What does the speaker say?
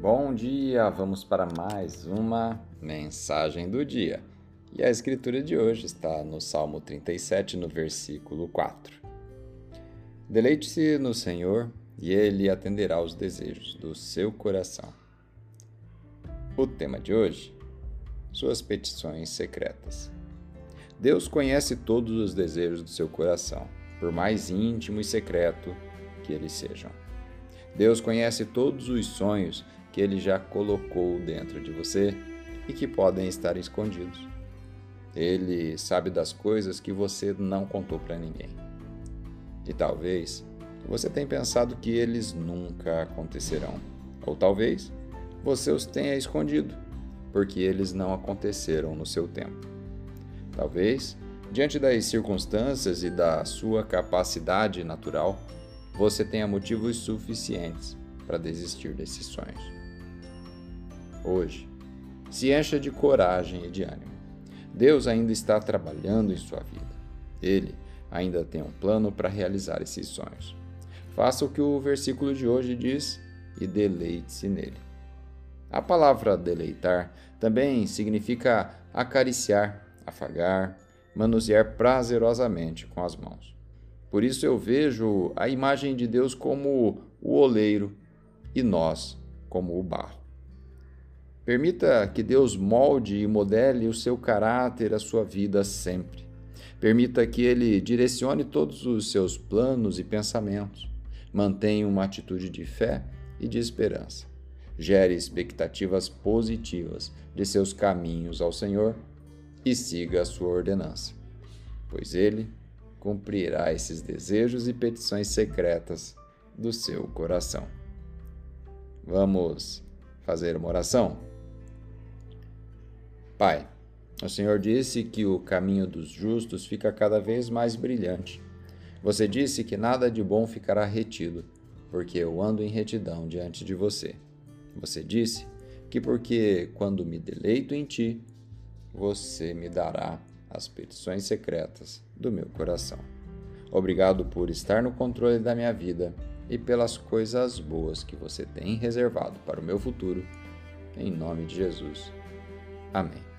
bom dia! Vamos para mais uma mensagem do dia. E a escritura de hoje está no Salmo 37, no versículo 4. Deleite-se no Senhor e Ele atenderá aos desejos do seu coração. O tema de hoje: Suas petições secretas. Deus conhece todos os desejos do seu coração, por mais íntimo e secreto que eles sejam. Deus conhece todos os sonhos que Ele já colocou dentro de você e que podem estar escondidos. Ele sabe das coisas que você não contou para ninguém. E talvez você tenha pensado que eles nunca acontecerão. Ou talvez você os tenha escondido, porque eles não aconteceram no seu tempo. Talvez, diante das circunstâncias e da sua capacidade natural, você tenha motivos suficientes para desistir desses sonhos. Hoje, se encha de coragem e de ânimo. Deus ainda está trabalhando em sua vida. Ele ainda tem um plano para realizar esses sonhos. Faça o que o versículo de hoje diz e deleite-se nele. A palavra deleitar também significa acariciar, afagar, manusear prazerosamente com as mãos. Por isso eu vejo a imagem de Deus como o oleiro e nós como o barro. Permita que Deus molde e modele o seu caráter, a sua vida sempre. Permita que Ele direcione todos os seus planos e pensamentos. Mantenha uma atitude de fé e de esperança. Gere expectativas positivas de seus caminhos ao Senhor e siga a sua ordenança, pois Ele cumprirá esses desejos e petições secretas do seu coração. Vamos fazer uma oração? Pai, o Senhor disse que o caminho dos justos fica cada vez mais brilhante. Você disse que nada de bom ficará retido, porque eu ando em retidão diante de você. Você disse que porque quando me deleito em ti, você me dará as petições secretas do meu coração. Obrigado por estar no controle da minha vida e pelas coisas boas que você tem reservado para o meu futuro. Em nome de Jesus. Amém.